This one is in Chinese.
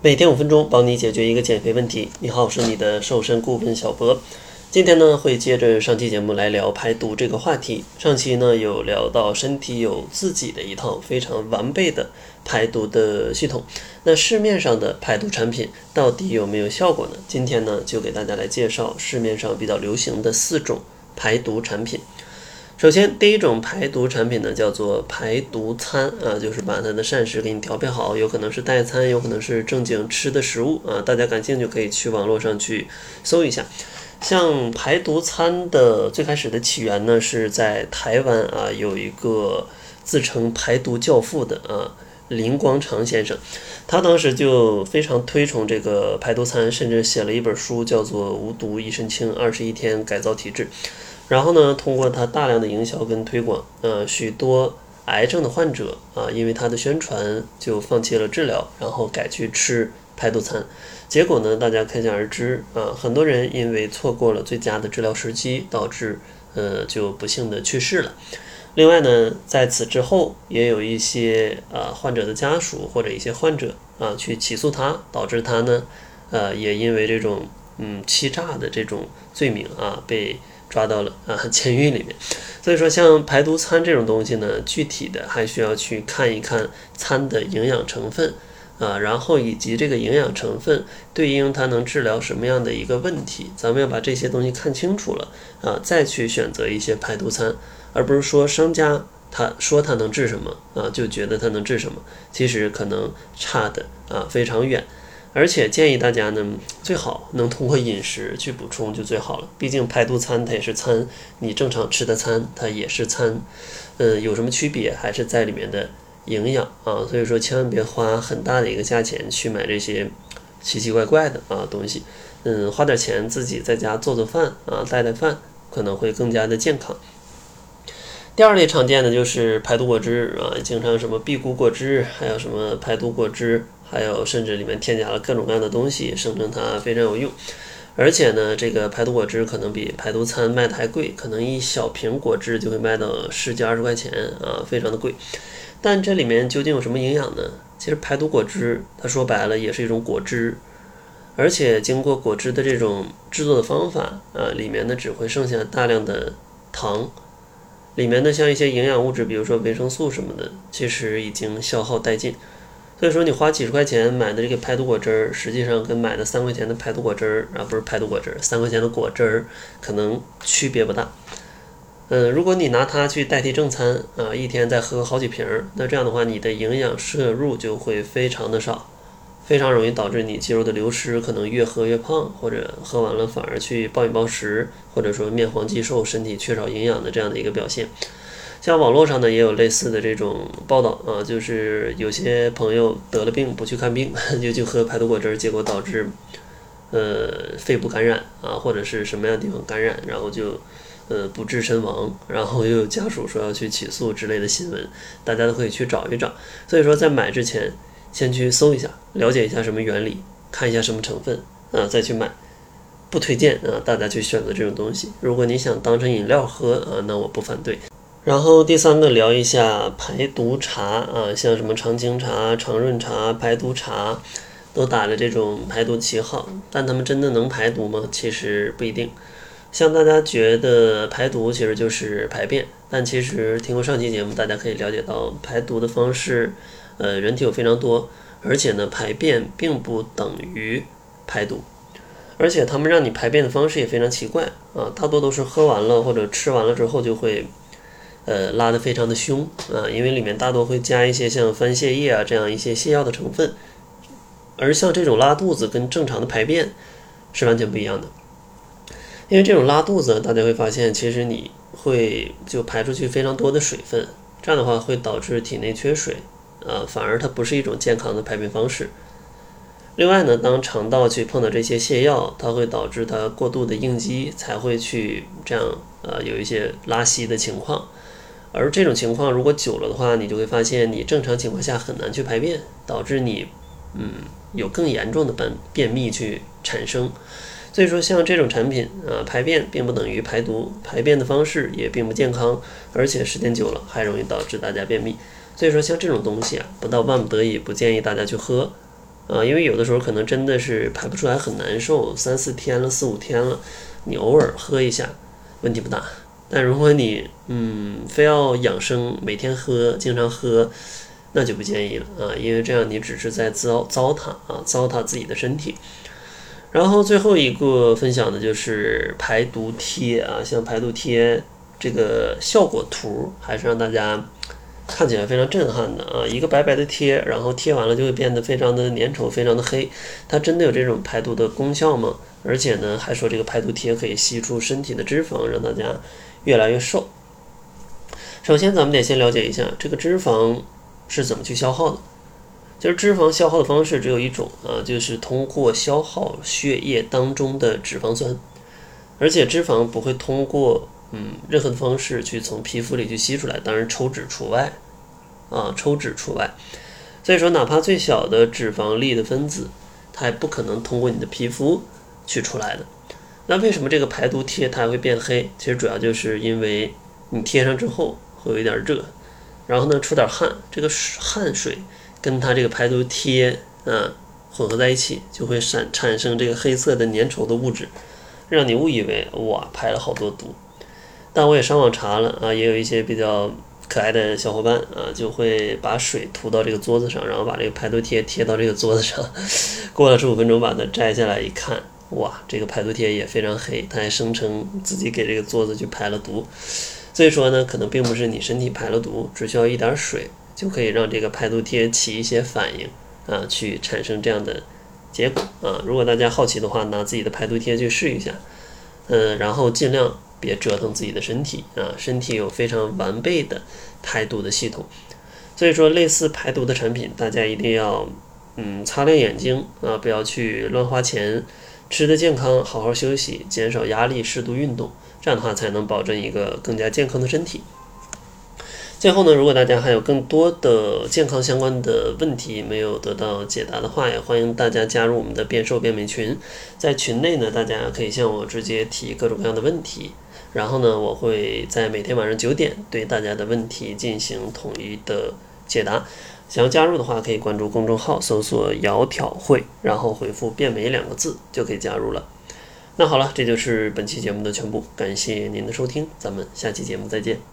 每天五分钟，帮你解决一个减肥问题。你好，我是你的瘦身顾问小博。今天呢，会接着上期节目来聊排毒这个话题。上期呢，有聊到身体有自己的一套非常完备的排毒的系统。那市面上的排毒产品到底有没有效果呢？今天呢，就给大家来介绍市面上比较流行的四种排毒产品。首先，第一种排毒产品呢，叫做排毒餐啊，就是把它的膳食给你调配好，有可能是代餐，有可能是正经吃的食物啊。大家感兴趣可以去网络上去搜一下。像排毒餐的最开始的起源呢，是在台湾啊，有一个自称排毒教父的啊林光长先生，他当时就非常推崇这个排毒餐，甚至写了一本书，叫做《无毒一身轻：二十一天改造体质》。然后呢，通过他大量的营销跟推广，呃，许多癌症的患者啊，因为他的宣传就放弃了治疗，然后改去吃排毒餐。结果呢，大家可想而知啊，很多人因为错过了最佳的治疗时机，导致呃就不幸的去世了。另外呢，在此之后，也有一些啊患者的家属或者一些患者啊去起诉他，导致他呢，呃，也因为这种嗯欺诈的这种罪名啊被。抓到了啊，监狱里面。所以说，像排毒餐这种东西呢，具体的还需要去看一看餐的营养成分啊，然后以及这个营养成分对应它能治疗什么样的一个问题，咱们要把这些东西看清楚了啊，再去选择一些排毒餐，而不是说商家他说他能治什么啊，就觉得他能治什么，其实可能差的啊非常远。而且建议大家呢，最好能通过饮食去补充就最好了。毕竟排毒餐它也是餐，你正常吃的餐它也是餐，嗯，有什么区别还是在里面的营养啊。所以说千万别花很大的一个价钱去买这些奇奇怪怪的啊东西，嗯，花点钱自己在家做做饭啊，带带饭可能会更加的健康。第二类常见的就是排毒果汁啊，经常什么辟谷果汁，还有什么排毒果汁。还有，甚至里面添加了各种各样的东西，声称它非常有用。而且呢，这个排毒果汁可能比排毒餐卖的还贵，可能一小瓶果汁就会卖到十几二十块钱啊，非常的贵。但这里面究竟有什么营养呢？其实排毒果汁，它说白了也是一种果汁，而且经过果汁的这种制作的方法啊，里面呢只会剩下大量的糖，里面的像一些营养物质，比如说维生素什么的，其实已经消耗殆尽。所以说，你花几十块钱买的这个排毒果汁儿，实际上跟买的三块钱的排毒果汁儿啊，不是排毒果汁儿，三块钱的果汁儿，可能区别不大。嗯，如果你拿它去代替正餐啊，一天再喝好几瓶儿，那这样的话，你的营养摄入就会非常的少，非常容易导致你肌肉的流失，可能越喝越胖，或者喝完了反而去暴饮暴食，或者说面黄肌瘦，身体缺少营养的这样的一个表现。像网络上呢也有类似的这种报道啊，就是有些朋友得了病不去看病，就去喝排毒果汁，结果导致呃肺部感染啊，或者是什么样的地方感染，然后就呃不治身亡，然后又有家属说要去起诉之类的新闻，大家都可以去找一找。所以说在买之前先去搜一下，了解一下什么原理，看一下什么成分啊，再去买。不推荐啊，大家去选择这种东西。如果你想当成饮料喝啊，那我不反对。然后第三个聊一下排毒茶啊，像什么长青茶、长润茶、排毒茶，都打着这种排毒旗号，但他们真的能排毒吗？其实不一定。像大家觉得排毒其实就是排便，但其实听过上期节目，大家可以了解到排毒的方式，呃，人体有非常多，而且呢，排便并不等于排毒，而且他们让你排便的方式也非常奇怪啊，大多都是喝完了或者吃完了之后就会。呃，拉得非常的凶啊，因为里面大多会加一些像番泻叶啊这样一些泻药的成分，而像这种拉肚子跟正常的排便是完全不一样的，因为这种拉肚子，大家会发现其实你会就排出去非常多的水分，这样的话会导致体内缺水啊，反而它不是一种健康的排便方式。另外呢，当肠道去碰到这些泻药，它会导致它过度的应激，才会去这样呃有一些拉稀的情况。而这种情况如果久了的话，你就会发现你正常情况下很难去排便，导致你嗯有更严重的便便秘去产生。所以说像这种产品啊，排便并不等于排毒，排便的方式也并不健康，而且时间久了还容易导致大家便秘。所以说像这种东西啊，不到万不得已不建议大家去喝啊，因为有的时候可能真的是排不出来，很难受，三四天了，四五天了，你偶尔喝一下，问题不大。但如果你嗯非要养生，每天喝，经常喝，那就不建议了啊，因为这样你只是在糟糟蹋啊，糟蹋自己的身体。然后最后一个分享的就是排毒贴啊，像排毒贴这个效果图，还是让大家看起来非常震撼的啊！一个白白的贴，然后贴完了就会变得非常的粘稠，非常的黑。它真的有这种排毒的功效吗？而且呢，还说这个排毒贴可以吸出身体的脂肪，让大家越来越瘦。首先，咱们得先了解一下这个脂肪是怎么去消耗的。就是脂肪消耗的方式只有一种啊，就是通过消耗血液当中的脂肪酸，而且脂肪不会通过嗯任何的方式去从皮肤里去吸出来，当然抽脂除外啊，抽脂除外。所以说，哪怕最小的脂肪粒的分子，它也不可能通过你的皮肤去出来的。那为什么这个排毒贴它会变黑？其实主要就是因为你贴上之后会有一点热，然后呢出点汗，这个汗水。跟它这个排毒贴啊混合在一起，就会产产生这个黑色的粘稠的物质，让你误以为哇排了好多毒。但我也上网查了啊，也有一些比较可爱的小伙伴啊，就会把水涂到这个桌子上，然后把这个排毒贴贴到这个桌子上，过了十五分钟把它摘下来一看，哇，这个排毒贴也非常黑，它还声称自己给这个桌子去排了毒。所以说呢，可能并不是你身体排了毒，只需要一点水。就可以让这个排毒贴起一些反应啊，去产生这样的结果啊。如果大家好奇的话，拿自己的排毒贴去试一下，嗯，然后尽量别折腾自己的身体啊。身体有非常完备的排毒的系统，所以说类似排毒的产品，大家一定要嗯擦亮眼睛啊，不要去乱花钱，吃的健康，好好休息，减少压力，适度运动，这样的话才能保证一个更加健康的身体。最后呢，如果大家还有更多的健康相关的问题没有得到解答的话，也欢迎大家加入我们的变瘦变美群。在群内呢，大家可以向我直接提各种各样的问题，然后呢，我会在每天晚上九点对大家的问题进行统一的解答。想要加入的话，可以关注公众号，搜索“窈窕会”，然后回复“变美”两个字就可以加入了。那好了，这就是本期节目的全部，感谢您的收听，咱们下期节目再见。